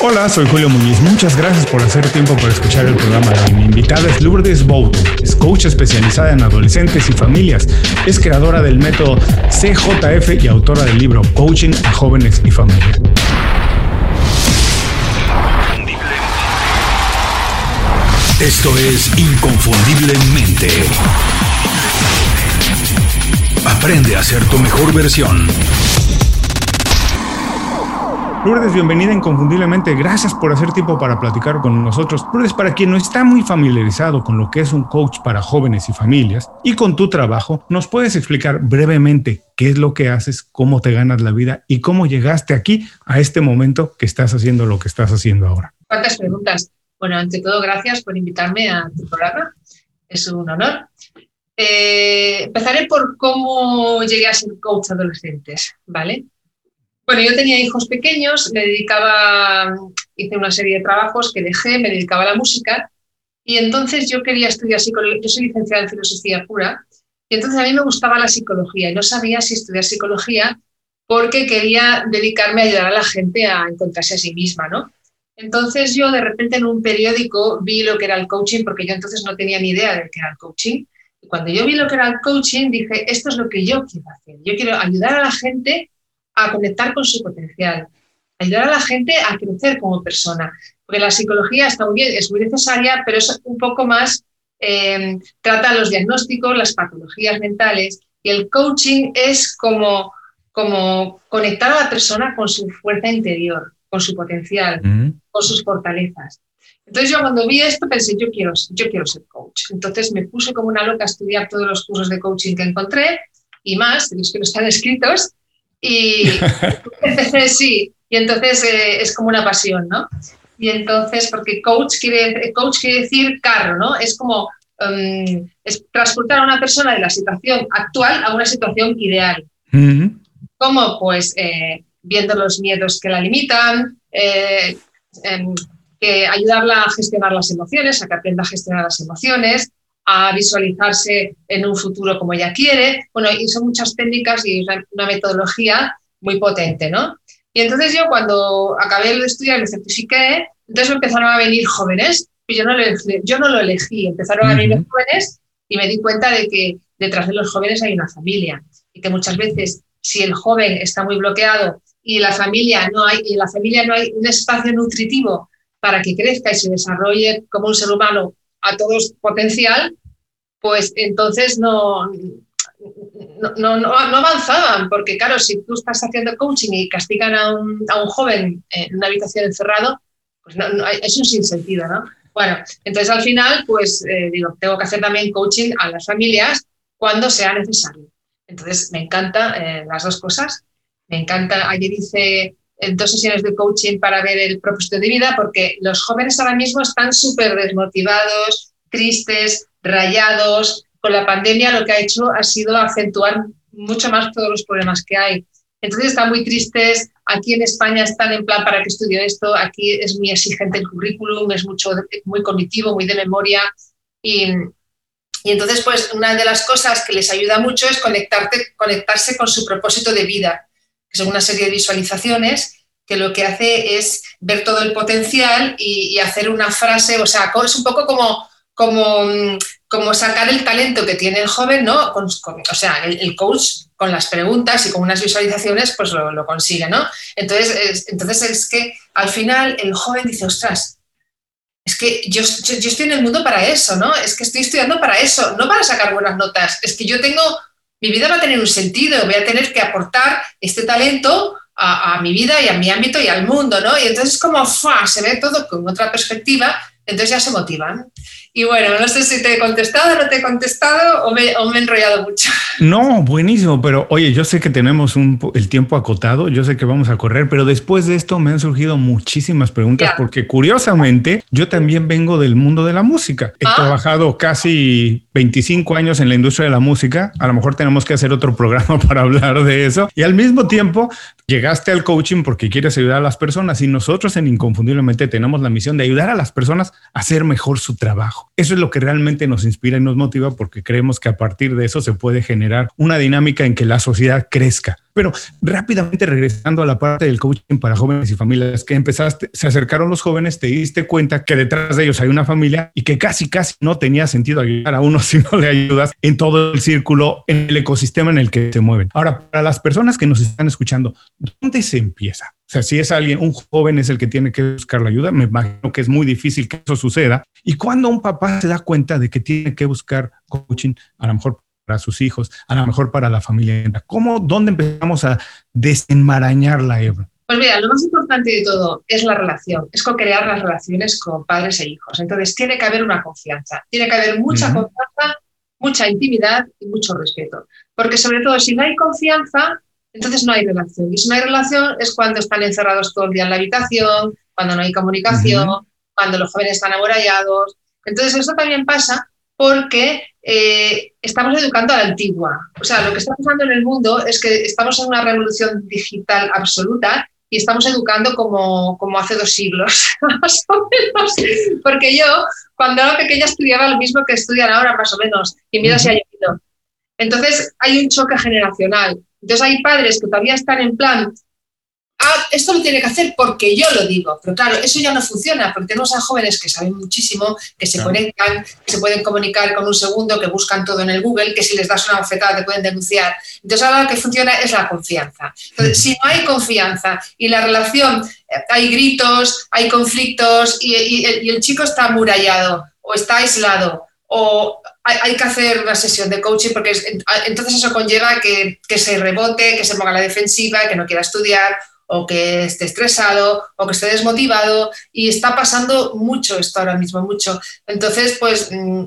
Hola, soy Julio Muñiz. Muchas gracias por hacer tiempo para escuchar el programa. Mi invitada es Lourdes Bouto. Es coach especializada en adolescentes y familias. Es creadora del método CJF y autora del libro Coaching a jóvenes y familias. Esto es Inconfundiblemente. Aprende a ser tu mejor versión. Lourdes, bienvenida inconfundiblemente. Gracias por hacer tiempo para platicar con nosotros. Lourdes, para quien no está muy familiarizado con lo que es un coach para jóvenes y familias y con tu trabajo, ¿nos puedes explicar brevemente qué es lo que haces, cómo te ganas la vida y cómo llegaste aquí a este momento que estás haciendo lo que estás haciendo ahora? ¿Cuántas preguntas? Bueno, ante todo, gracias por invitarme a tu programa. Es un honor. Eh, empezaré por cómo llegué a ser coach adolescentes, ¿vale? Bueno, yo tenía hijos pequeños, me dedicaba, hice una serie de trabajos que dejé, me dedicaba a la música y entonces yo quería estudiar psicología, yo soy licenciada en filosofía pura y entonces a mí me gustaba la psicología y no sabía si estudiar psicología porque quería dedicarme a ayudar a la gente a encontrarse a sí misma, ¿no? Entonces yo de repente en un periódico vi lo que era el coaching porque yo entonces no tenía ni idea de qué era el coaching. Y cuando yo vi lo que era el coaching dije, esto es lo que yo quiero hacer. Yo quiero ayudar a la gente a conectar con su potencial, ayudar a la gente a crecer como persona. Porque la psicología está muy bien, es muy necesaria, pero es un poco más, eh, trata los diagnósticos, las patologías mentales, y el coaching es como, como conectar a la persona con su fuerza interior, con su potencial, con sus fortalezas. Entonces yo cuando vi esto pensé, yo quiero, yo quiero ser coach. Entonces me puse como una loca a estudiar todos los cursos de coaching que encontré y más, de los que no están escritos, y sí, y entonces eh, es como una pasión, ¿no? Y entonces, porque coach quiere, coach quiere decir carro, ¿no? Es como um, es transportar a una persona de la situación actual a una situación ideal. Como pues eh, viendo los miedos que la limitan, eh, em, que ayudarla a gestionar las emociones, a que aprenda a gestionar las emociones, a visualizarse en un futuro como ella quiere. Bueno, y son muchas técnicas y una metodología muy potente, ¿no? Y entonces yo cuando acabé de estudiar me certifiqué, entonces empezaron a venir jóvenes, y yo no, lo, yo no lo elegí, empezaron a venir jóvenes y me di cuenta de que detrás de los jóvenes hay una familia y que muchas veces si el joven está muy bloqueado y la familia no hay y en la familia no hay un espacio nutritivo para que crezca y se desarrolle como un ser humano a todos potencial, pues entonces no, no, no, avanzaban, porque claro, si tú estás haciendo coaching y castigan a un, a un joven en una habitación encerrado, pues es un sinsentido, ¿no? Bueno, entonces al final, pues eh, digo, tengo que hacer también coaching a las familias cuando sea necesario. Entonces me encanta eh, las dos cosas. Me encanta, ayer hice dos sesiones de coaching para ver el propósito de vida, porque los jóvenes ahora mismo están súper desmotivados, tristes, rayados. Con la pandemia lo que ha hecho ha sido acentuar mucho más todos los problemas que hay. Entonces están muy tristes. Aquí en España están en plan para que estudie esto. Aquí es muy exigente el currículum, es mucho, muy cognitivo, muy de memoria. Y, y entonces, pues una de las cosas que les ayuda mucho es conectarte, conectarse con su propósito de vida son una serie de visualizaciones que lo que hace es ver todo el potencial y, hacer una frase, o sea, es un poco como, como, como sacar el talento que tiene el joven, ¿no? o sea, el, coach con las preguntas y con unas visualizaciones, pues lo, consigue, ¿no? Entonces es, entonces es que al final el joven dice, ostras, es que yo, yo, yo estoy en el mundo para eso, ¿no? Es que estoy estudiando para eso, no para sacar buenas notas, es que yo tengo mi vida va a tener un sentido, voy a tener que aportar este talento a, mi vida y a mi ámbito y al mundo, ¿no? Y entonces como se ve todo con otra perspectiva, entonces ya se motivan. Y bueno, no sé si te he contestado, no te he contestado o me, he enrollado mucho. No, buenísimo, pero oye, yo sé que tenemos el tiempo acotado, yo sé que vamos a correr, pero después de esto me han surgido muchísimas preguntas porque curiosamente yo también vengo del mundo de la música. He ah. trabajado casi 25 años en la industria de la música, a lo mejor tenemos que hacer otro programa para hablar de eso. Y al mismo tiempo llegaste al coaching porque quieres ayudar a las personas y nosotros en Inconfundiblemente tenemos la misión de ayudar a las personas a hacer mejor su trabajo. Eso es lo que realmente nos inspira y nos motiva porque creemos que a partir de eso se puede generar una dinámica en que la sociedad crezca. Pero rápidamente regresando a la parte del coaching para jóvenes y familias que empezaste, se acercaron los jóvenes, te diste cuenta que detrás de ellos hay una familia y que casi, casi no tenía sentido ayudar a uno si no le ayudas en todo el círculo, en el ecosistema en el que se mueven. Ahora, para las personas que nos están escuchando, ¿dónde se empieza? Sea, si es alguien, un joven es el que tiene que buscar la ayuda, me imagino que es muy difícil que eso suceda. Y cuando un papá se da cuenta de que tiene que buscar coaching, a lo mejor para sus hijos, a lo mejor para la familia. ¿Cómo, dónde empezamos a desenmarañar la hebra? Pues mira, lo más importante de todo es la relación, es co-crear las relaciones con padres e hijos. Entonces, tiene que haber una confianza, tiene que haber mucha confianza, mucha intimidad y mucho respeto. Porque sobre todo, si no hay confianza, entonces no hay relación. Y si no hay relación es cuando están encerrados todo el día en la habitación, cuando no hay comunicación, cuando los jóvenes están aborallados. Entonces, eso también pasa porque eh, estamos educando a la antigua. O sea, lo que está pasando en el mundo es que estamos en una revolución digital absoluta y estamos educando como, como hace dos siglos, más o menos. Porque yo, cuando era pequeña, estudiaba lo mismo que estudian ahora, más o menos, y mira si ha ido. Entonces, hay un choque generacional. Entonces, hay padres que todavía están en plan, ah, esto lo tiene que hacer porque yo lo digo. Pero claro, eso ya no funciona, porque tenemos a jóvenes que saben muchísimo, que se conectan, que se pueden comunicar con un segundo, que buscan todo en el Google, que si les das una bofetada te pueden denunciar. Entonces ahora lo que funciona es la confianza. Entonces, si no hay confianza y la relación, eh, hay gritos, hay conflictos y, el chico está amurallado o está aislado o hay, que hacer una sesión de coaching porque entonces eso conlleva que, se rebote, que se ponga la defensiva, que no quiera estudiar o que esté estresado o que esté desmotivado y está pasando mucho esto ahora mismo, mucho. Entonces, pues mm,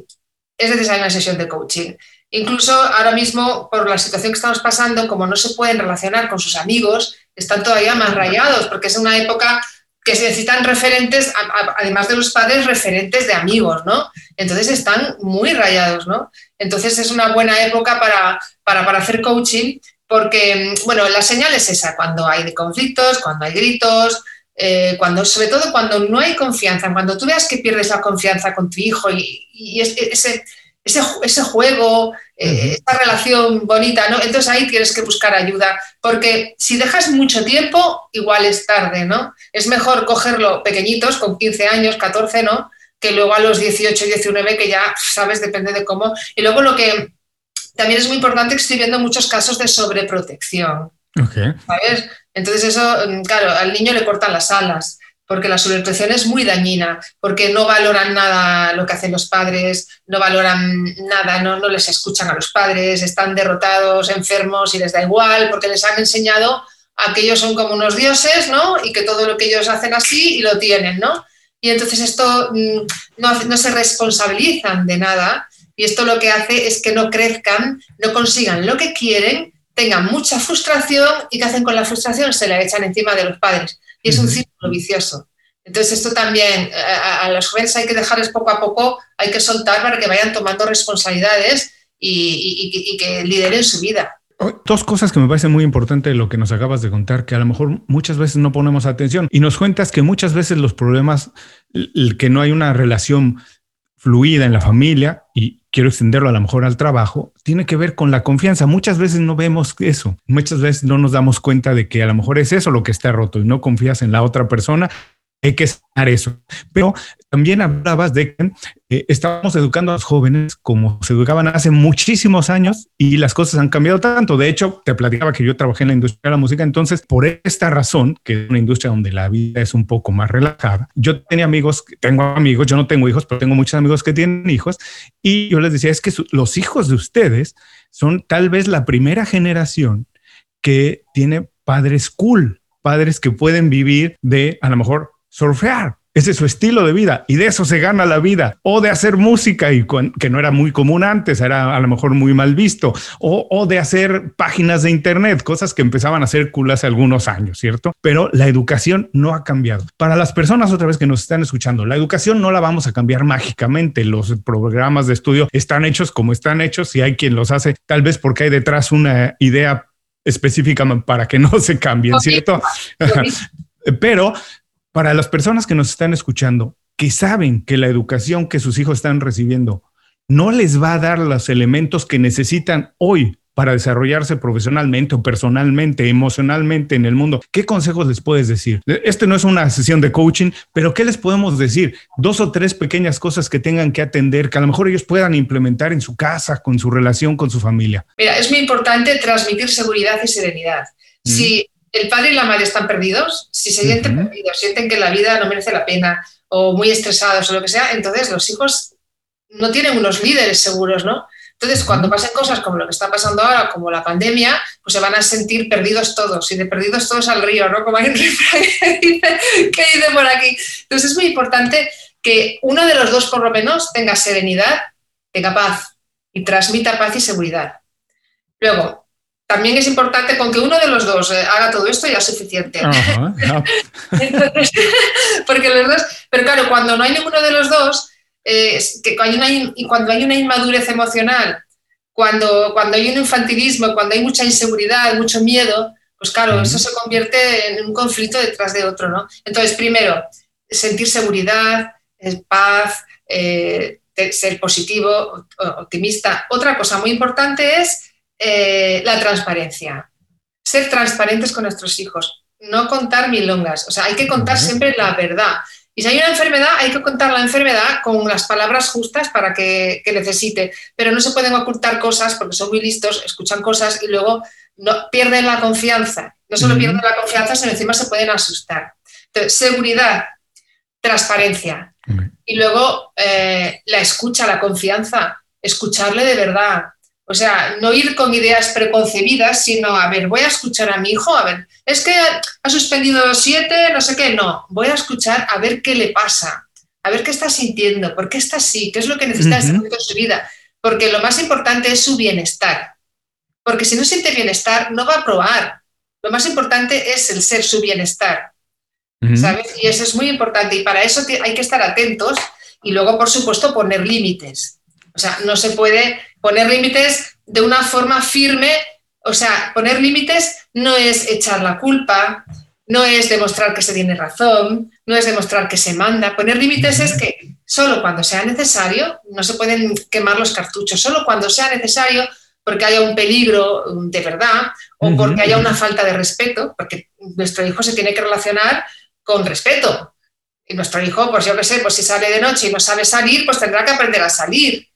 es necesaria una sesión de coaching. Incluso ahora mismo, por la situación que estamos pasando, como no se pueden relacionar con sus amigos, están todavía más rayados, porque es una época que se necesitan referentes, además de los padres, referentes de amigos, ¿no? Entonces están muy rayados, ¿no? Entonces es una buena época para, para, para hacer coaching porque, bueno, la señal es esa, cuando hay conflictos, cuando hay gritos, eh, cuando, sobre todo cuando no hay confianza, cuando tú veas que pierdes la confianza con tu hijo y, ese, ese, juego, eh, esa relación bonita, ¿no? Entonces ahí tienes que buscar ayuda, porque si dejas mucho tiempo, igual es tarde, ¿no? Es mejor cogerlo pequeñitos, con 15 años, 14, ¿no? Que luego a los 18, 19, que ya sabes, depende de cómo. Y luego lo que también es muy importante que estoy viendo muchos casos de sobreprotección. ¿sabes? Entonces eso, mm, claro, al niño le cortan las alas, porque la sobreprotección es muy dañina, porque no valoran nada lo que hacen los padres, no valoran nada, no, les escuchan a los padres, están derrotados, enfermos y les da igual, porque les han enseñado a que ellos son como unos dioses, ¿no? Y que todo lo que ellos hacen así y lo tienen, ¿no? Y entonces esto mm, no, no se responsabilizan de nada y esto lo que hace es que no crezcan, no consigan lo que quieren, tengan mucha frustración y que hacen con la frustración se la echan encima de los padres. Y es un círculo vicioso. Entonces esto también a, los jóvenes hay que dejarles poco a poco, hay que soltar para que vayan tomando responsabilidades y, y que lideren su vida. Dos cosas que me parecen muy importantes de lo que nos acabas de contar, que a lo mejor muchas veces no ponemos atención y nos cuentas que muchas veces los problemas, el que no hay una relación fluida en la familia y quiero extenderlo a lo mejor al trabajo, tiene que ver con la confianza. Muchas veces no vemos eso, muchas veces no nos damos cuenta de que a lo mejor es eso lo que está roto y no confías en la otra persona hay que sanar eso. Pero también hablabas de que eh, estamos educando a los jóvenes como se educaban hace muchísimos años y las cosas han cambiado tanto. De hecho, te platicaba que yo trabajé en la industria de la música, entonces por esta razón, que es una industria donde la vida es un poco más relajada, yo tenía amigos, tengo amigos, yo no tengo hijos, pero tengo muchos amigos que tienen hijos y yo les decía, es que los hijos de ustedes son tal vez la primera generación que tiene padres cool, padres que pueden vivir de a lo mejor surfear. Ese es su estilo de vida y de eso se gana la vida. O de hacer música, y que no era muy común antes, era a lo mejor muy mal visto. O, de hacer páginas de Internet, cosas que empezaban a ser cool hace algunos años, ¿cierto? Pero la educación no ha cambiado. Para las personas otra vez que nos están escuchando, la educación no la vamos a cambiar mágicamente. Los programas de estudio están hechos como están hechos y hay quien los hace, tal vez porque hay detrás una idea específicamente para que no se cambien, ¿cierto? Pero para las personas que nos están escuchando, que saben que la educación que sus hijos están recibiendo no les va a dar los elementos que necesitan hoy para desarrollarse profesionalmente o personalmente, emocionalmente en el mundo. ¿Qué consejos les puedes decir? Este no es una sesión de coaching, pero ¿qué les podemos decir? Dos o tres pequeñas cosas que tengan que atender, que a lo mejor ellos puedan implementar en su casa, con su relación, con su familia. Mira, es muy importante transmitir seguridad y serenidad. Si el padre y la madre están perdidos, si se sienten perdidos, sienten que la vida no merece la pena o muy estresados o lo que sea, entonces los hijos no tienen unos líderes seguros, ¿no? Entonces, cuando pasen cosas como lo que está pasando ahora, como la pandemia, pues se van a sentir perdidos todos, y de perdidos todos al río, ¿no? Como hay un que dice, por aquí. Entonces, es muy importante que uno de los dos, por lo menos, tenga serenidad, tenga paz y transmita paz y seguridad. Luego, también es importante con que uno de los dos eh, haga todo esto ya es suficiente. porque los dos, pero claro, cuando no hay ninguno de los dos, eh, que cuando hay, una, cuando hay una inmadurez emocional, cuando, cuando hay un infantilismo, cuando hay mucha inseguridad, mucho miedo, pues claro, eso se convierte en un conflicto detrás de otro, ¿no? Entonces, primero, sentir seguridad, eh, paz, eh, ser positivo, optimista. Otra cosa muy importante es la transparencia. Ser transparentes con nuestros hijos, no contar milongas. O sea, hay que contar siempre la verdad. Y si hay una enfermedad, hay que contar la enfermedad con las palabras justas para que, necesite. Pero no se pueden ocultar cosas porque son muy listos, escuchan cosas y luego no, pierden la confianza. No solo pierden la confianza, sino encima se pueden asustar. Entonces, seguridad, transparencia. Y luego eh, la escucha, la confianza, escucharle de verdad, o sea, no ir con ideas preconcebidas, sino, a ver, voy a escuchar a mi hijo, a ver, es que ha suspendido siete, no sé qué, no, voy a escuchar a ver qué le pasa, a ver qué está sintiendo, por qué está así, qué es lo que necesita en este su vida, porque lo más importante es su bienestar, porque si no siente bienestar, no va a probar. Lo más importante es el ser su bienestar, ¿sabes? Y eso es muy importante y para eso hay que estar atentos y luego, por supuesto, poner límites. O sea, no se puede poner límites de una forma firme, o sea, poner límites no es echar la culpa, no es demostrar que se tiene razón, no es demostrar que se manda. Poner límites es que solo cuando sea necesario, no se pueden quemar los cartuchos, solo cuando sea necesario porque haya un peligro de verdad o porque haya una falta de respeto, porque nuestro hijo se tiene que relacionar con respeto. Y nuestro hijo, pues yo qué sé, pues si sale de noche y no sabe salir, pues tendrá que aprender a salir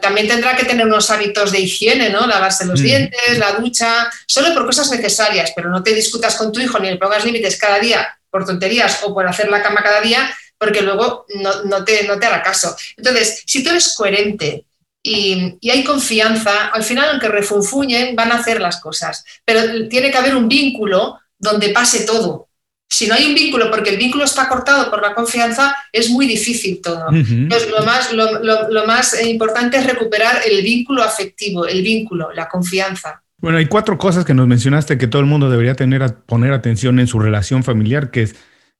también tendrá que tener unos hábitos de higiene, ¿no? Lavarse los mm. dientes, la ducha, solo por cosas necesarias, pero no te discutas con tu hijo ni le pongas límites cada día por tonterías o por hacer la cama cada día, porque luego no, te, no te hará caso. Entonces, si tú eres coherente y, y, hay confianza, al final, aunque refunfuñen, van a hacer las cosas, pero tiene que haber un vínculo donde pase todo, si no hay un vínculo, porque el vínculo está cortado por la confianza, es muy difícil todo. Entonces, lo más, lo, más importante es recuperar el vínculo afectivo, el vínculo, la confianza. Bueno, hay cuatro cosas que nos mencionaste que todo el mundo debería tener a poner atención en su relación familiar, que es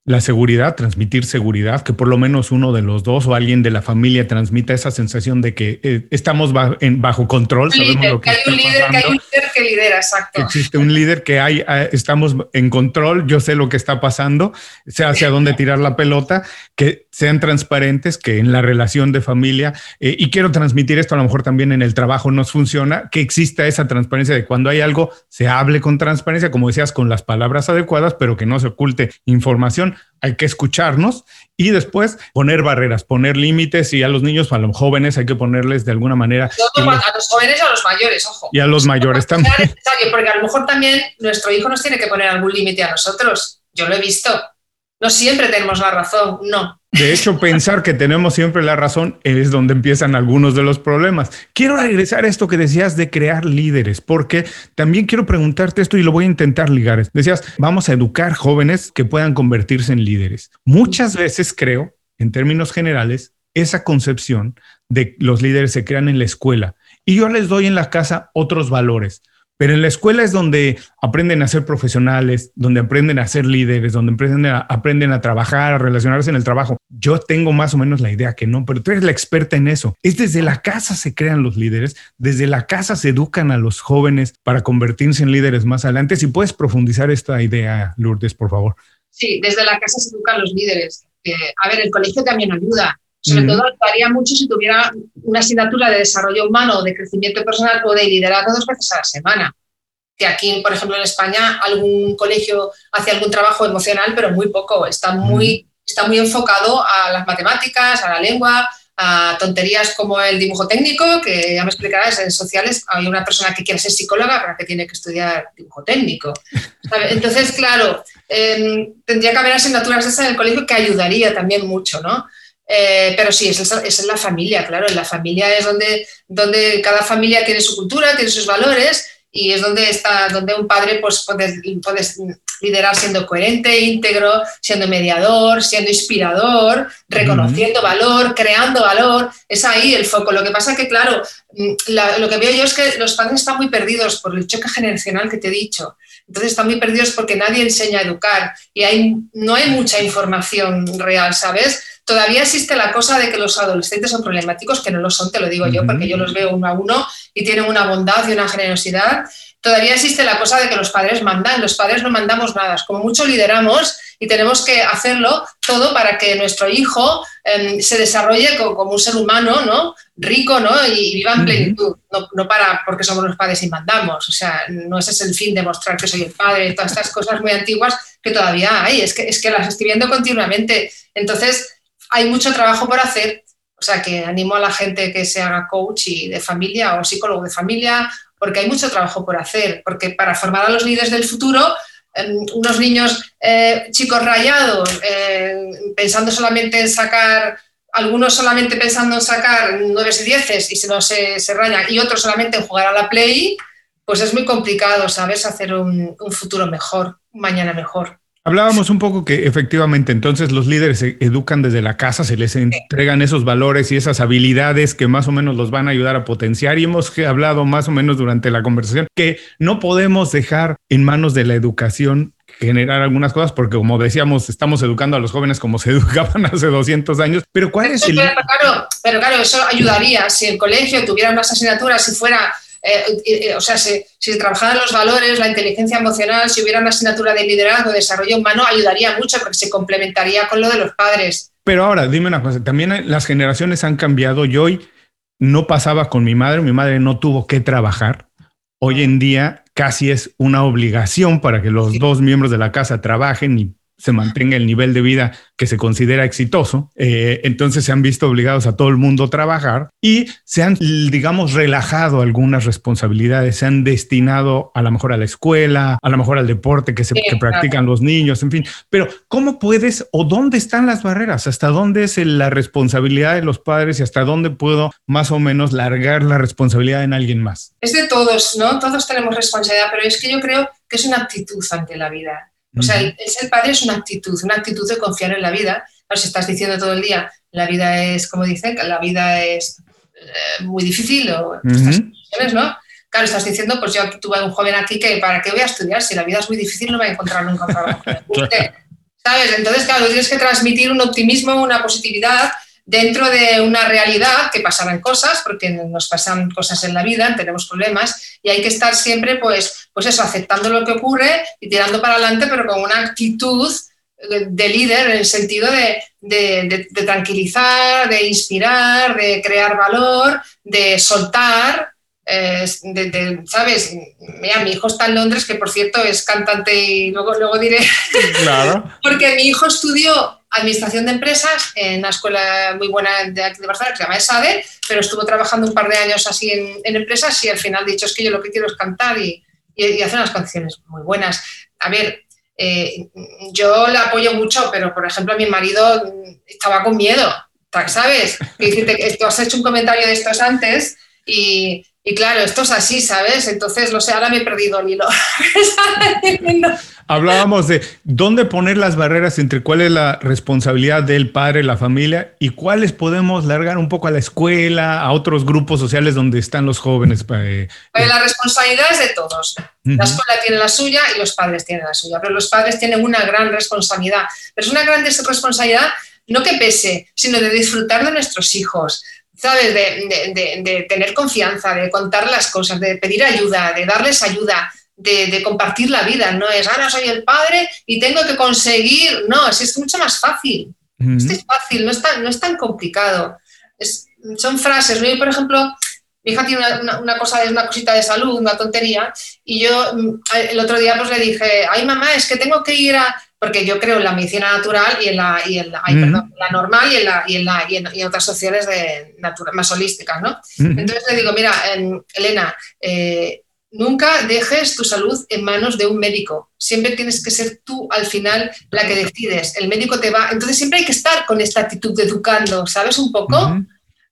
la seguridad, transmitir seguridad, que por lo menos uno de los dos o alguien de la familia transmita esa sensación de que eh, estamos en, bajo control. que, hay un líder, que hay un líder que lidera, exacto. existe un líder que hay, eh, estamos en control, yo sé lo que está pasando, sé hacia dónde tirar la pelota, que sean transparentes, que en la relación de familia, eh, y quiero transmitir esto a lo mejor también en el trabajo nos funciona, que exista esa transparencia de cuando hay algo, se hable con transparencia, como decías, con las palabras adecuadas, pero que no se oculte información hay que escucharnos y después poner barreras, poner límites y a los niños, a los jóvenes hay que ponerles de alguna manera. a los jóvenes y a los mayores, ojo. Y a los mayores también. Porque a lo mejor también nuestro hijo nos tiene que poner algún límite a nosotros. Yo lo he visto. No siempre tenemos la razón, no. De hecho, pensar que tenemos siempre la razón es donde empiezan algunos de los problemas. Quiero regresar a esto que decías de crear líderes, porque también quiero preguntarte esto y lo voy a intentar ligar. Decías, vamos a educar jóvenes que puedan convertirse en líderes. Muchas veces creo, en términos generales, esa concepción de los líderes se crean en la escuela y yo les doy en la casa otros valores pero en la escuela es donde aprenden a ser profesionales, donde aprenden a ser líderes, donde aprenden a, aprenden a trabajar, a relacionarse en el trabajo. Yo tengo más o menos la idea que no, pero tú eres la experta en eso. Es desde la casa se crean los líderes, desde la casa se educan a los jóvenes para convertirse en líderes más adelante. Si puedes profundizar esta idea, Lourdes, por favor. Sí, desde la casa se educan los líderes. a ver, el colegio también ayuda, sobre todo ayudaría mucho si tuviera una asignatura de desarrollo humano, de crecimiento personal o de liderazgo dos veces a la semana. Que aquí, por ejemplo, en España, algún colegio hace algún trabajo emocional, pero muy poco. Está muy, está muy enfocado a las matemáticas, a la lengua, a tonterías como el dibujo técnico, que ya me explicarás, en sociales hay una persona que quiere ser psicóloga, pero que tiene que estudiar dibujo técnico. Entonces, claro, em, tendría que haber asignaturas esas en el colegio que ayudaría también mucho, ¿no? Eh, pero sí, es, es, en la familia, claro, en la familia es donde, donde cada familia tiene su cultura, tiene sus valores y es donde está, donde un padre pues puede, liderar siendo coherente, íntegro, siendo mediador, siendo inspirador, reconociendo valor, creando valor, es ahí el foco. Lo que pasa que, claro, mm, lo que veo yo es que los padres están muy perdidos por el choque generacional que te he dicho. Entonces están muy perdidos porque nadie enseña a educar y hay, no hay mucha información real, ¿sabes? Todavía existe la cosa de que los adolescentes son problemáticos, que no lo son, te lo digo yo, porque yo los veo uno a uno y tienen una bondad y una generosidad. Todavía existe la cosa de que los padres mandan, los padres no mandamos nada, como mucho lideramos y tenemos que hacerlo todo para que nuestro hijo em, se desarrolle como, un ser humano, ¿no? Rico, ¿no? Y, viva en plenitud, no, no, para porque somos los padres y mandamos, o sea, no ese es el fin de mostrar que soy el padre, todas estas cosas muy antiguas que todavía hay, es que, es que las estoy viendo continuamente. Entonces, hay mucho trabajo por hacer, o sea que animo a la gente que se haga coach y de familia o psicólogo de familia, porque hay mucho trabajo por hacer, porque para formar a los líderes del futuro, em, unos niños eh, chicos rayados, eh, pensando solamente en sacar, algunos solamente pensando en sacar nueve y dieces y si no se, se y otros solamente en jugar a la play, pues es muy complicado, ¿sabes? Hacer un, un futuro mejor, un mañana mejor. Hablábamos un poco que efectivamente entonces los líderes se educan desde la casa, se les entregan esos valores y esas habilidades que más o menos los van a ayudar a potenciar. Y hemos hablado más o menos durante la conversación que no podemos dejar en manos de la educación generar algunas cosas porque como decíamos estamos educando a los jóvenes como se educaban hace 200 años. Pero cuál es el pero claro, pero claro eso ayudaría si el colegio tuviera unas asignaturas si fuera eh, eh, o sea, si, si trabajaran los valores, la inteligencia emocional, si hubiera una asignatura de liderazgo, desarrollo humano, ayudaría mucho porque se complementaría con lo de los padres. Pero ahora, dime una cosa, también las generaciones han cambiado. Yo hoy no pasaba con mi madre, mi madre no tuvo que trabajar. Hoy en día casi es una obligación para que los dos miembros de la casa trabajen y se mantenga el nivel de vida que se considera exitoso. Eh, entonces se han visto obligados a todo el mundo a trabajar y se han, digamos, relajado algunas responsabilidades, se han destinado a lo mejor a la escuela, a lo mejor al deporte que, se, practican los niños, en fin. Pero ¿cómo puedes o dónde están las barreras? ¿Hasta dónde es la responsabilidad de los padres y hasta dónde puedo más o menos largar la responsabilidad en alguien más? Es de todos, ¿no? Todos tenemos responsabilidad, pero es que yo creo que es una actitud ante la vida o sea, el, ser padre es una actitud, una actitud de confiar en la vida. Claro, si estás diciendo todo el día, la vida es, como dicen, la vida es eh, muy difícil o ¿no? Claro, estás diciendo, pues yo tuve un joven aquí que para qué voy a estudiar si la vida es muy difícil no voy a encontrar nunca un trabajo ¿Sabes? Entonces, claro, tienes que transmitir un optimismo, una positividad dentro de una realidad que pasarán cosas, porque nos pasan cosas en la vida, tenemos problemas, y hay que estar siempre, pues, pues eso, aceptando lo que ocurre y tirando para adelante, pero con una actitud de líder en el sentido de, de, tranquilizar, de inspirar, de crear valor, de soltar, eh, ¿sabes? Mira, mi hijo está en Londres, que por cierto es cantante y luego, luego diré, claro. porque mi hijo estudió administración de empresas en una escuela muy buena de aquí de Barcelona que se llama ESADE, pero estuvo trabajando un par de años así en, empresas y al final dicho es que yo lo que quiero es cantar y, hacer unas canciones muy buenas. A ver, eh, yo le apoyo mucho, pero por ejemplo mi marido estaba con miedo, ¿sabes? Que tú has hecho un comentario de estos antes y, y claro, esto es así, ¿sabes? Entonces, no sé, ahora me he perdido el hilo. Hablábamos de dónde poner las barreras entre cuál es la responsabilidad del padre, la familia y cuáles podemos largar un poco a la escuela, a otros grupos sociales donde están los jóvenes. Eh, pues la responsabilidad es de todos. La escuela tiene la suya y los padres tienen la suya, pero los padres tienen una gran responsabilidad. Pero es una gran responsabilidad no que pese, sino de disfrutar de nuestros hijos, ¿sabes? De, tener confianza, de contar las cosas, de pedir ayuda, de darles ayuda, de, compartir la vida. No es, ahora soy el padre y tengo que conseguir. No, es, es mucho más fácil. es fácil, no es tan, no es tan complicado. son frases. Yo, por ejemplo, mi hija tiene una, una, cosa, una cosita de salud, una tontería, y yo mm, el otro día pues le dije, ay mamá, es que tengo que ir a, porque yo creo en la medicina natural y en la, y en la, perdón, la normal y en, la, y en, la, y en, otras opciones de más holísticas, ¿no? Entonces le digo, mira, Elena, eh, nunca dejes tu salud en manos de un médico. Siempre tienes que ser tú al final la que decides. El médico te va. Entonces siempre hay que estar con esta actitud de educando, ¿sabes? Un poco.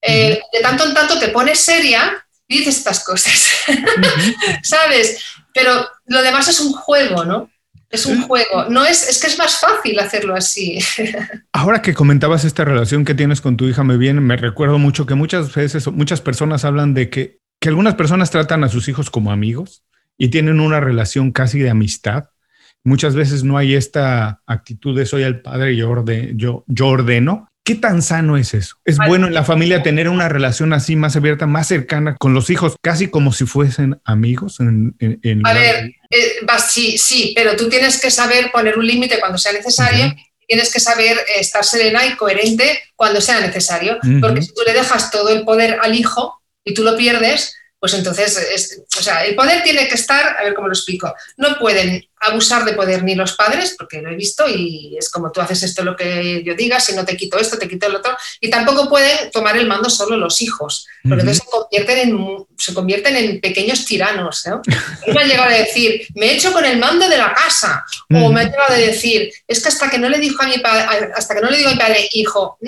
Eh, de tanto en tanto te pones seria y dices estas cosas, ¿sabes? Pero lo demás es un juego, ¿no? Es un juego. No es, es que es más fácil hacerlo así. Ahora que comentabas esta relación que tienes con tu hija, me viene, me recuerdo mucho que muchas veces, muchas personas hablan de que, que algunas personas tratan a sus hijos como amigos y tienen una relación casi de amistad. Muchas veces no hay esta actitud de soy el padre y yo, yo, yo ordeno. ¿Qué tan sano es eso? ¿Es bueno en la familia tener una relación así más abierta, más cercana con los hijos, casi como si fuesen amigos? En, a ver, eh, sí, sí, pero tú tienes que saber poner un límite cuando sea necesario. Tienes que saber eh, estar serena y coherente cuando sea necesario, porque si tú le dejas todo el poder al hijo y tú lo pierdes, pues entonces, o sea, el poder tiene que estar, a ver cómo lo explico, no pueden abusar de poder ni los padres, porque lo he visto y es como tú haces esto lo que yo diga, si no te quito esto, te quito el otro, y tampoco pueden tomar el mando solo los hijos, porque entonces se convierten, en, se convierten en pequeños tiranos. ¿no? me ha llegado a decir, me he hecho con el mando de la casa, o me ha llegado a decir, es que hasta que no le dijo a mi padre, hasta que no le digo a mi padre, hijo,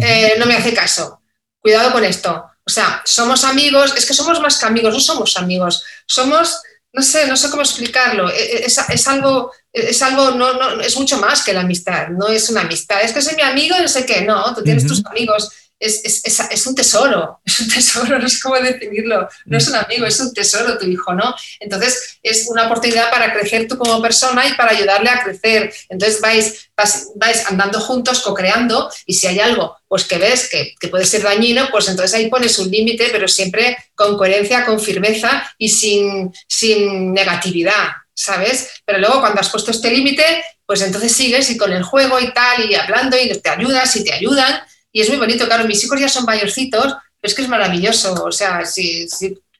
eh, no me hace caso, cuidado con esto o sea, somos amigos, es que somos más que amigos, no somos amigos, somos, no sé, no sé cómo explicarlo, e, e, es, algo, es algo, no, no, es mucho más que la amistad, no es una amistad, es que soy mi amigo y no sé qué, no, tú tienes tus amigos es, es, es, un tesoro, es un tesoro, no sé cómo definirlo, no es un amigo, es un tesoro tu hijo, ¿no? Entonces es una oportunidad para crecer tú como persona y para ayudarle a crecer. Entonces vais, vais, andando juntos, co-creando y si hay algo pues que ves que, que puede ser dañino, pues entonces ahí pones un límite, pero siempre con coherencia, con firmeza y sin, sin negatividad, ¿sabes? Pero luego cuando has puesto este límite, pues entonces sigues y con el juego y tal, y hablando y te ayudas y te ayudan y es muy bonito, claro, mis hijos ya son mayorcitos, pero es que es maravilloso. O sea, si,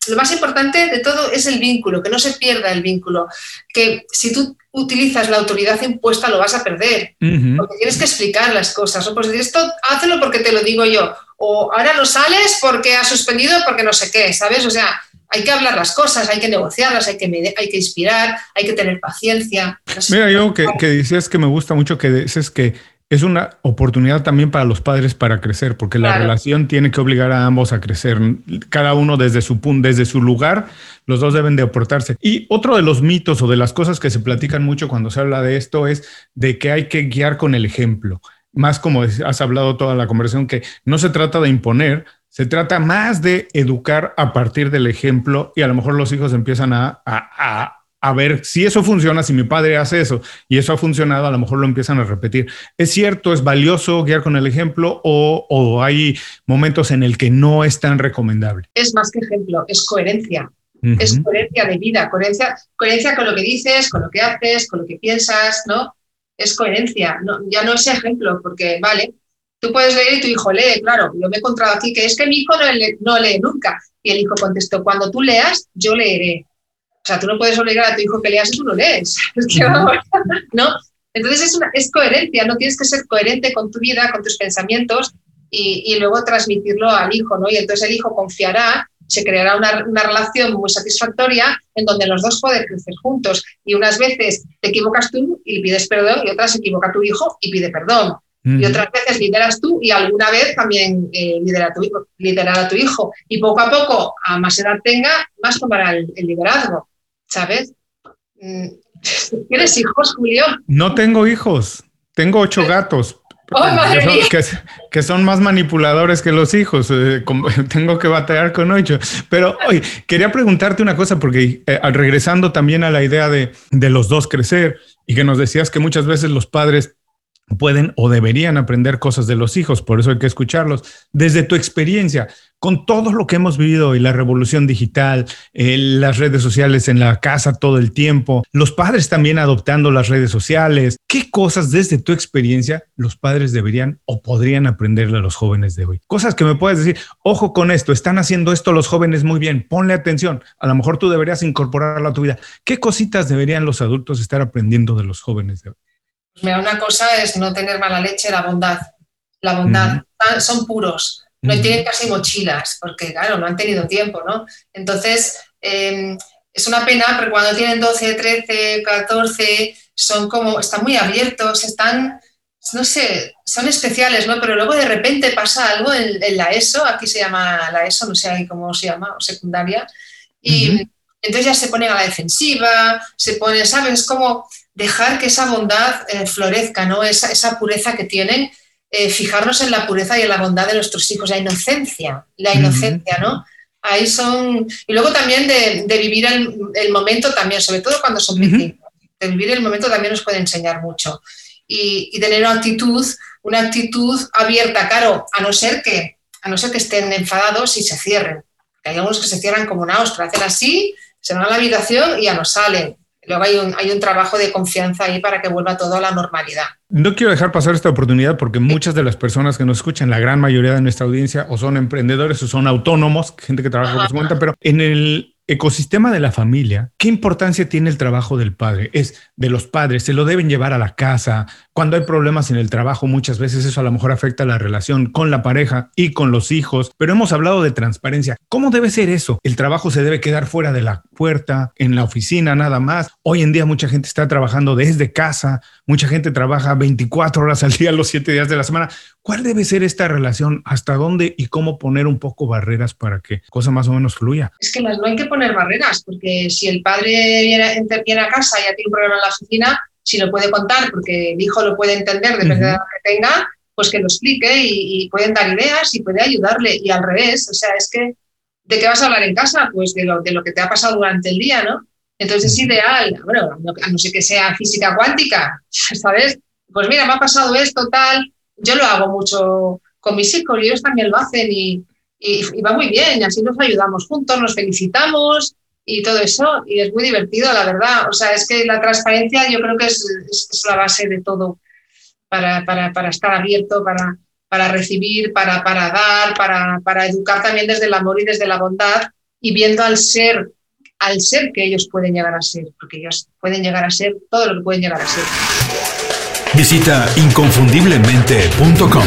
lo más importante de todo es el vínculo, que no se pierda el vínculo. Que si tú utilizas la autoridad impuesta lo vas a perder, porque tienes que explicar las cosas. O pues esto, hazlo porque te lo digo yo. O ahora no sales porque has suspendido, porque no sé qué, ¿sabes? O sea, hay que hablar las cosas, hay que negociarlas, hay que, hay que inspirar, hay que tener paciencia. Mira, yo que, que decías que me gusta mucho que dices que es una oportunidad también para los padres para crecer, porque la relación tiene que obligar a ambos a crecer, cada uno desde su punto, desde su lugar, los dos deben de aportarse. Y otro de los mitos o de las cosas que se platican mucho cuando se habla de esto es de que hay que guiar con el ejemplo. Más como has hablado toda la conversación, que no se trata de imponer, se trata más de educar a partir del ejemplo y a lo mejor los hijos empiezan a, a a ver si eso funciona, si mi padre hace eso y eso ha funcionado, a lo mejor lo empiezan a repetir. ¿Es cierto, es valioso guiar con el ejemplo o, hay momentos en el que no es tan recomendable? Es más que ejemplo, es coherencia. Es coherencia de vida, coherencia, coherencia con lo que dices, con lo que haces, con lo que piensas, ¿no? Es coherencia, ya no es ejemplo, porque, vale, tú puedes leer y tu hijo lee, claro, yo me he encontrado aquí que es que mi hijo no no lee nunca. Y el hijo contestó, cuando tú leas, yo leeré. O sea, tú no puedes obligar a tu hijo que leas y tú no lees. ¿no? Entonces es, una, es coherencia, no tienes que ser coherente con tu vida, con tus pensamientos y, luego transmitirlo al hijo, ¿no? Y entonces el hijo confiará, se creará una, una, relación muy satisfactoria en donde los dos pueden crecer juntos. Y unas veces te equivocas tú y pides perdón y otras se equivoca tu hijo y pide perdón. Y otras veces lideras tú y alguna vez también eh, lidera tu, liderará a tu hijo. Y poco a poco, a más edad tenga, más tomará el liderazgo. ¿sabes? Mm, ¿Tienes hijos, Julio? No tengo hijos, tengo ocho gatos. Oh, que, son, que- que son más manipuladores que los hijos. eh, como- tengo que batallar con ocho. Pero hoy quería preguntarte una cosa, porque eh, regresando también a la idea de, de los dos crecer y que nos decías que muchas veces los padres pueden o deberían aprender cosas de los hijos, por eso hay que escucharlos. Desde tu experiencia, con todo lo que hemos vivido y la revolución digital, eh, las redes sociales en la casa todo el tiempo, los padres también adoptando las redes sociales, ¿qué cosas desde tu experiencia los padres deberían o podrían aprenderle a los jóvenes de hoy? Cosas que me puedes decir, ojo con esto, están haciendo esto los jóvenes muy bien, ponle atención, a lo mejor tú deberías incorporarlo a tu vida. ¿Qué cositas deberían los adultos estar aprendiendo de los jóvenes de hoy? Pues mira, una cosa es no tener mala leche, la bondad. La bondad. Ah, Son puros. No tienen casi mochilas, porque claro, no han tenido tiempo, ¿no? Entonces, eh, es una pena, porque cuando tienen 12, 13, 14, son como, están muy abiertos, están, no sé, son especiales, ¿no? Pero luego de repente pasa algo en, en la ESO, aquí se llama la ESO, no sé ahí cómo se llama, o secundaria, y entonces ya se ponen a la defensiva, se ponen, ¿sabes? Es como dejar que esa bondad eh, florezca, ¿no? Esa, esa pureza que tienen, eh, fijarnos en la pureza y en la bondad de nuestros hijos, la inocencia, la inocencia, ¿no? Ahí son. Y luego también de, de vivir el, el momento también, sobre todo cuando son pequeños. De vivir el momento también nos puede enseñar mucho. Y, y tener una actitud, una actitud abierta, claro, a no ser que, a no ser que estén enfadados y se cierren. Hay algunos que se cierran como una ostra, hacen así, se van a la habitación y ya no salen. Luego hay un, hay un trabajo de confianza ahí para que vuelva todo a la normalidad. No quiero dejar pasar esta oportunidad porque muchas de las personas que nos escuchan, la gran mayoría de nuestra audiencia, o son emprendedores o son autónomos, gente que trabaja por su cuenta, pero en el ecosistema de la familia, ¿qué importancia tiene el trabajo del padre? Es de los padres, se lo deben llevar a la casa. Cuando hay problemas en el trabajo, muchas veces eso a lo mejor afecta la relación con la pareja y con los hijos, pero hemos hablado de transparencia. ¿Cómo debe ser eso? El trabajo se debe quedar fuera de la puerta, en la oficina nada más. Hoy en día mucha gente está trabajando desde casa, mucha gente trabaja 24 horas al día, los 7 días de la semana. ¿Cuál debe ser esta relación? ¿Hasta dónde y cómo poner un poco barreras para que cosa más o menos fluya? Es que no hay que poner barreras, porque si el padre viene a casa y ya tiene un problema en la oficina, si lo puede contar, porque el hijo lo puede entender, depende Ujú. de lo que tenga, pues que lo explique y, y pueden dar ideas y puede ayudarle. Y al revés, o sea, es que, ¿de qué vas a hablar en casa? Pues de lo, de lo que te ha pasado durante el día, ¿no? Entonces es ideal, bueno, no- a no ser que sea física cuántica, ¿sabes? Pues mira, me ha pasado esto, tal. Yo lo hago mucho con mis hijos y ellos también lo hacen y, y, y va muy bien, y así nos ayudamos juntos, nos felicitamos y todo eso, y es muy divertido, la verdad. O sea, es que la transparencia yo creo que es, es- es la base de todo para, para- para estar abierto, para, para recibir, para, para dar, para, para educar también desde el amor y desde la bondad y viendo al ser, al ser que ellos pueden llegar a ser, porque ellos pueden llegar a ser todo lo que pueden llegar a ser. Visita inconfundiblemente.com.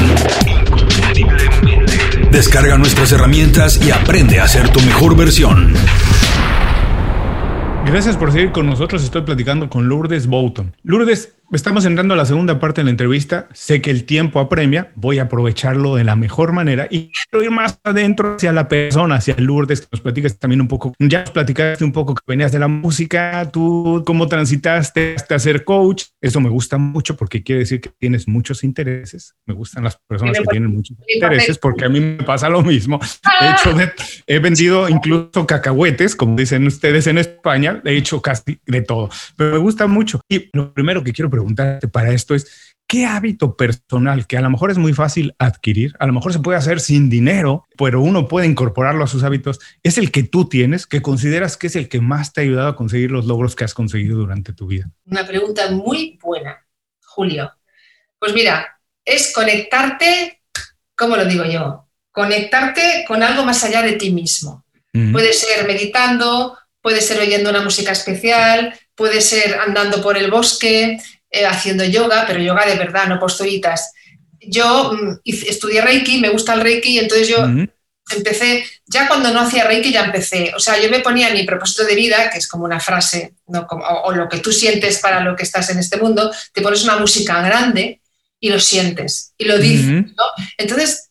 Descarga nuestras herramientas y aprende a ser tu mejor versión. Gracias por seguir con nosotros. Estoy platicando con Lourdes Boughton. Lourdes, estamos entrando a la segunda parte de la entrevista. Sé que el tiempo apremia. Voy a aprovecharlo de la mejor manera y quiero ir más adentro hacia la persona, hacia Lourdes, que nos platicas también un poco. Ya nos platicaste un poco que venías de la música, tú cómo transitaste hasta ser coach. Eso me gusta mucho porque quiere decir que tienes muchos intereses. Me gustan las personas que tienen muchos intereses porque a mí me pasa lo mismo. De hecho, he vendido incluso cacahuetes, como dicen ustedes en España. He hecho casi de todo, pero me gusta mucho. Y lo primero que quiero preguntarte para esto es, ¿qué hábito personal que a lo mejor es muy fácil adquirir, a lo mejor se puede hacer sin dinero, pero uno puede incorporarlo a sus hábitos, es el que tú tienes, que consideras que es el que más te ha ayudado a conseguir los logros que has conseguido durante tu vida? Una pregunta muy buena, Julio. Pues mira, es conectarte, ¿cómo lo digo yo? Conectarte con algo más allá de ti mismo. Puede ser meditando, puede ser oyendo una música especial, puede ser andando por el bosque, eh, haciendo yoga, pero yoga de verdad, no postuitas. Yo mm, estudié Reiki, me gusta el Reiki, y entonces yo Ujú. empecé, ya cuando no hacía Reiki ya empecé, o sea, yo me ponía mi propósito de vida, que es como una frase, ¿no? Como- o, o lo que tú sientes para lo que estás en este mundo, te pones una música grande y lo sientes y lo dices, Ujú. ¿no? Entonces,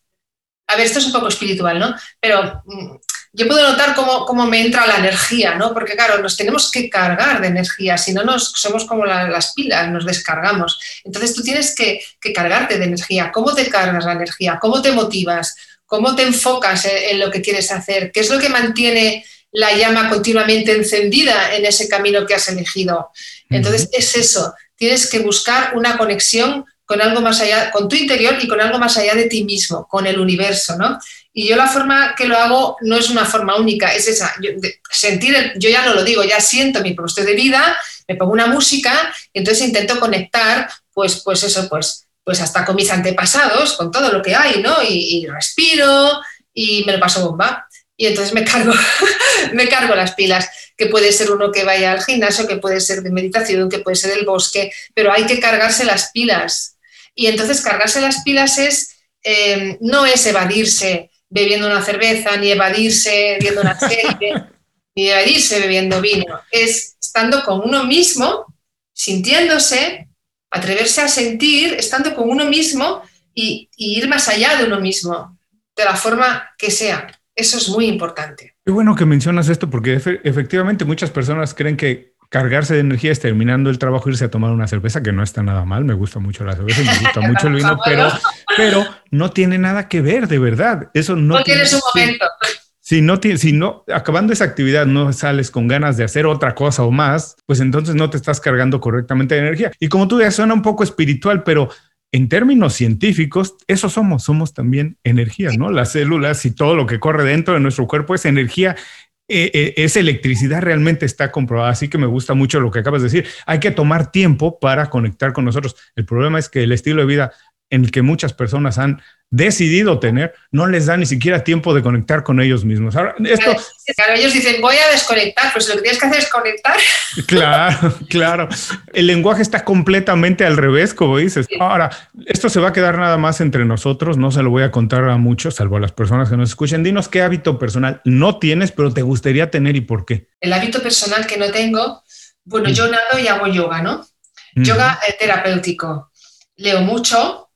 a ver, esto es un poco espiritual, ¿no? Pero mm, yo puedo notar cómo, cómo, me entra la energía, ¿no? Porque claro, nos tenemos que cargar de energía, si no nos somos como las pilas, nos descargamos. Entonces tú tienes que, que, cargarte de energía. ¿Cómo te cargas la energía? ¿Cómo te motivas? ¿Cómo te enfocas en, lo que quieres hacer? ¿Qué es lo que mantiene la llama continuamente encendida en ese camino que has elegido? Entonces es eso, tienes que buscar una conexión con algo más allá, con tu interior y con algo más allá de ti mismo, con el universo, ¿no? Y yo la forma que lo hago no es una forma única, es esa, yo, sentir, yo ya no lo digo, ya siento mi propósito de vida, me pongo una música y entonces intento conectar, pues, pues eso, pues, pues hasta con mis antepasados, con todo lo que hay, ¿no? Y, respiro y me lo paso bomba. Y entonces me cargo, me cargo las pilas, que puede ser uno que vaya al gimnasio, que puede ser de meditación, que puede ser el bosque, pero hay que cargarse las pilas. Y entonces cargarse las pilas es, eh, no es evadirse bebiendo una cerveza, ni evadirse viendo una serie, ni evadirse bebiendo vino. Es estando con uno mismo, sintiéndose, atreverse a sentir, estando con uno mismo y, ir más allá de uno mismo, de la forma que sea. Eso es muy importante. Qué bueno que mencionas esto porque efectivamente muchas personas creen que cargarse de energía es terminando el trabajo, irse a tomar una cerveza, que no está nada mal, me gusta mucho la cerveza, me gusta mucho el vino, pero, pero no tiene nada que ver, de verdad. Eso no, no tiene su momento. Si no, si no, acabando esa actividad, no sales con ganas de hacer otra cosa o más, pues entonces no te estás cargando correctamente de energía. Y como tú dices, suena un poco espiritual, pero en términos científicos, eso somos, somos también energía, ¿no? Las células y todo lo que corre dentro de nuestro cuerpo es energía eh, eh, esa electricidad realmente está comprobada. Así que me gusta mucho lo que acabas de decir. Hay que tomar tiempo para conectar con nosotros. El problema es que el estilo de vida en el que muchas personas han decidido tener, no les da ni siquiera tiempo de conectar con ellos mismos. Ahora, esto... Claro, ellos dicen, voy a desconectar, pues lo que tienes que hacer es conectar. Claro, claro. El lenguaje está completamente al revés, como dices. Ahora, esto se va a quedar nada más entre nosotros, no se lo voy a contar a muchos, salvo a las personas que nos escuchen. Dinos qué hábito personal no tienes, pero te gustaría tener y por qué. El hábito personal que no tengo, bueno, yo nado y hago yoga, ¿no? Yoga terapéutico. Leo mucho,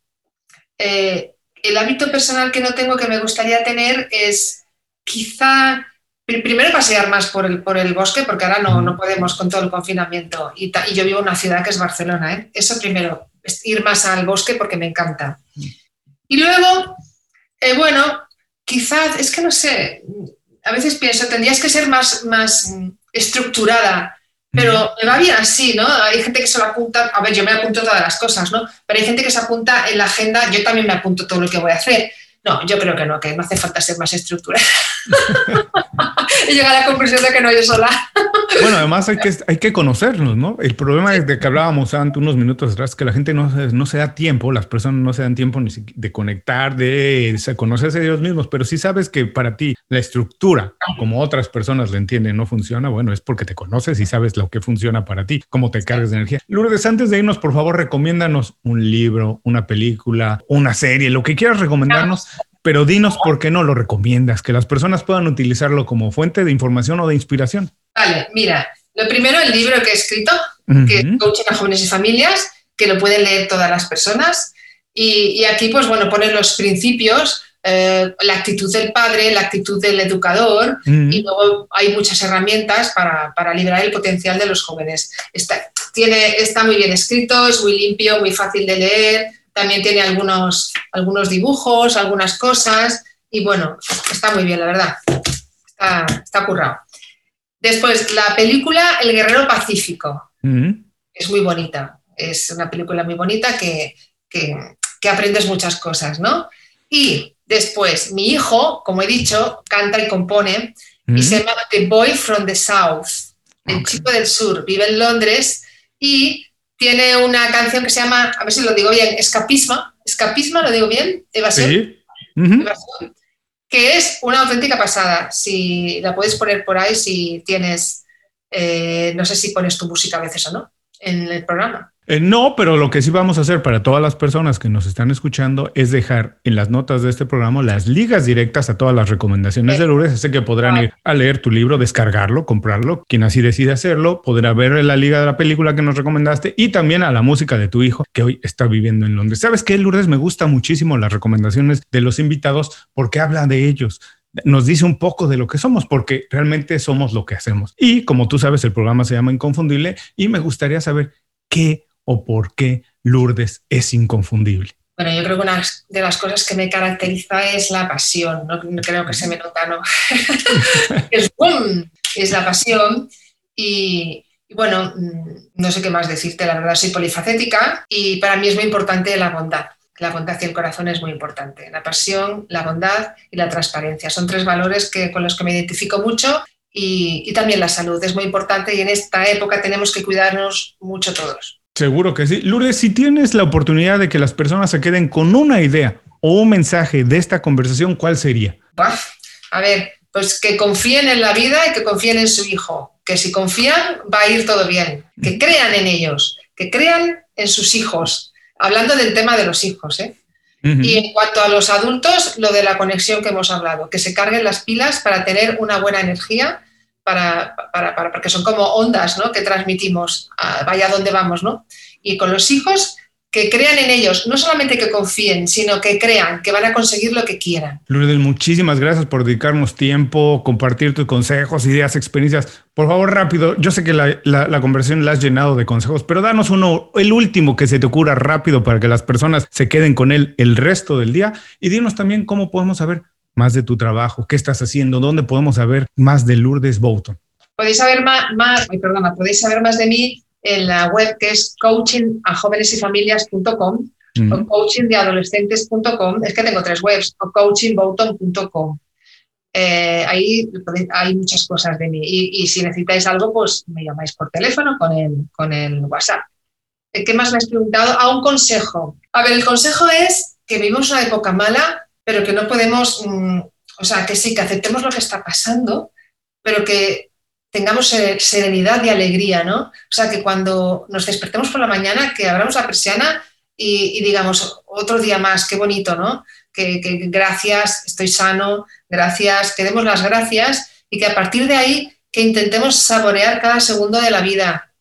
eh, el hábito personal que no tengo que me gustaría tener es quizá primero pasear más por el, por el bosque, porque ahora no, no podemos con todo el confinamiento. Y, yo vivo en una ciudad que es Barcelona. ¿eh? Eso primero, ir más al bosque porque me encanta. Y luego, eh, bueno, quizás, es que no sé, a veces pienso, tendrías que ser más, más estructurada pero me va bien así, ¿no? Hay gente que se lo apunta, a ver, yo me apunto todas las cosas, ¿no? Pero hay gente que se apunta en la agenda, yo también me apunto todo lo que voy a hacer. No, yo creo que no, que no hace falta ser más estructurada. y llega a la conclusión de que no yo sola. bueno, además hay que, hay que conocernos, ¿no? El problema es de que hablábamos antes, unos minutos atrás, que la gente no, no se da tiempo, las personas no se dan tiempo ni de conectar, de conocerse de ellos mismos, pero si sabes que para ti la estructura, como otras personas la entienden, no funciona, bueno, es porque te conoces y sabes lo que funciona para ti, cómo te cargas de energía. Lourdes, antes de irnos, por favor, recomiéndanos un libro, una película, una serie, lo que quieras recomendarnos pero dinos por qué no lo recomiendas, que las personas puedan utilizarlo como fuente de información o de inspiración. Vale, mira, lo primero, el libro que he escrito, que es Coaching a Jóvenes y Familias, que lo pueden leer todas las personas. Y, aquí, pues bueno, ponen los principios, eh, la actitud del padre, la actitud del educador, y luego hay muchas herramientas para, para, liberar el potencial de los jóvenes. Está, tiene, está muy bien escrito, es muy limpio, muy fácil de leer, también tiene algunos, algunos dibujos, algunas cosas, y bueno, está muy bien, la verdad. Está, está currado. Después, la película El Guerrero Pacífico. Mm-hmm. Es muy bonita. Es una película muy bonita que, aprendes muchas cosas, ¿no? Y después, mi hijo, como he dicho, canta y compone y mm-hmm. se llama The Boy from the South, el chico del sur. Vive en Londres y tiene una canción que se llama, a ver si lo digo bien, Escapisma. Escapisma, lo digo bien, Evasión. Sí. que es una auténtica pasada. Si la puedes poner por ahí, si tienes, eh, no sé si pones tu música a veces o no en el programa. Eh, no, pero lo que sí vamos a hacer para todas las personas que nos están escuchando es dejar en las notas de este programa las ligas directas a todas las recomendaciones de Lourdes, así que podrán ir a leer tu libro, descargarlo, comprarlo. Quien así decide hacerlo podrá ver la liga de la película que nos recomendaste y también a la música de tu hijo que hoy está viviendo en Londres. ¿Sabes qué, Lourdes? Me gusta muchísimo las recomendaciones de los invitados porque hablan de ellos nos dice un poco de lo que somos, porque realmente somos lo que hacemos. Y como tú sabes, el programa se llama Inconfundible y me gustaría saber qué o por qué Lourdes es inconfundible. Bueno, yo creo que una de las cosas que me caracteriza es la pasión, no creo que se me nota, ¿no? es, es la pasión y, bueno, mm, no sé qué más decirte, la verdad soy polifacética y para mí es muy importante la bondad. La bondad y el corazón es muy importante. La pasión, la bondad y la transparencia. Son tres valores que, con los que me identifico mucho y, y también la salud es muy importante y en esta época tenemos que cuidarnos mucho todos. Seguro que sí. Lourdes, si tienes la oportunidad de que las personas se queden con una idea o un mensaje de esta conversación, ¿cuál sería? A ver, pues que confíen en la vida y que confíen en su hijo. Que si confían, va a ir todo bien. Que crean en ellos, que crean en sus hijos. Hablando del tema de los hijos, ¿eh? Y en cuanto a los adultos, lo de la conexión que hemos hablado, que se carguen las pilas para tener una buena energía para, para, para, porque son como ondas ¿no? que transmitimos, vaya donde vamos, ¿no? Y con los hijos, que crean en ellos, no solamente que confíen, sino que crean que van a conseguir lo que quieran. Lourdes, muchísimas gracias por dedicarnos tiempo, compartir tus consejos, ideas, experiencias. Por favor, rápido, yo sé que la, la, la, conversación la has llenado de consejos, pero danos uno, el último que se te ocurra rápido para que las personas se queden con él el resto del día y dinos también cómo podemos saber más de tu trabajo, qué estás haciendo, dónde podemos saber más de Lourdes Boughton. Podéis saber más, más programa, podéis saber más de mí en la web que es coachingajovenesyfamilias.com mm. o coachingdeadolescentes.com, es que tengo tres webs, o coachingboughton.com. Eh, ahí hay muchas cosas de mí y, y, si necesitáis algo, pues me llamáis por teléfono con el, con el WhatsApp. ¿Qué más me has preguntado? A un consejo. A ver, el consejo es que vivimos una época mala pero que no podemos, mm, o sea, que sí, que aceptemos lo que está pasando, pero que tengamos serenidad y alegría, ¿no? O sea, que cuando nos despertemos por la mañana, que abramos la persiana y, digamos, otro día más, qué bonito, ¿no? Que, que, gracias, estoy sano, gracias, que demos las gracias y que a partir de ahí que intentemos saborear cada segundo de la vida.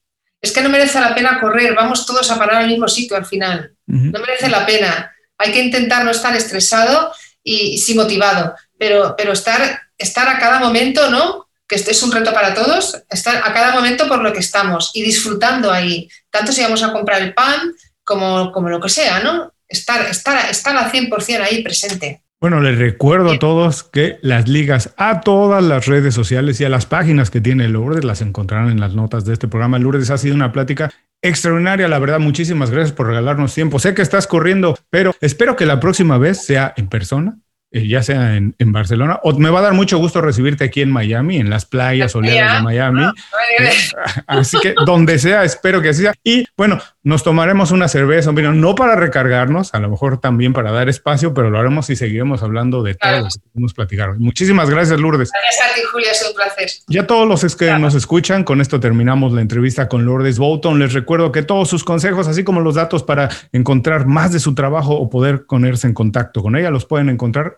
Es que no merece la pena correr, vamos todos a parar al mismo sitio al final. No merece la pena. Hay que intentar no estar estresado y, sí motivado, pero, pero estar, estar a cada momento, ¿no? Que este es un reto para todos, estar a cada momento por lo que estamos y disfrutando ahí, tanto si vamos a comprar el pan como, como lo que sea, ¿no? Estar, estar, estar al 100% ahí presente. Bueno, les recuerdo a todos que las ligas a todas las redes sociales y a las páginas que tiene Lourdes las encontrarán en las notas de este programa. Lourdes ha sido una plática extraordinaria, la verdad. Muchísimas gracias por regalarnos tiempo. Sé que estás corriendo, pero espero que la próxima vez sea en persona eh, ya sea en, en, Barcelona, o me va a dar mucho gusto recibirte aquí en Miami, en las playas soleadas de Miami. Ah, así que donde sea, espero que así sea. Y bueno, nos tomaremos una cerveza, no para recargarnos, a lo mejor también para dar espacio, pero lo haremos y seguiremos hablando de todo lo que podemos platicar. Muchísimas gracias, Lourdes. Gracias a ti, Julia, es un placer. Ya todos los que nos escuchan, con esto terminamos la entrevista con Lourdes Boughton. Les recuerdo que todos sus consejos, así como los datos para encontrar más de su trabajo o poder ponerse en contacto con ella, los pueden encontrar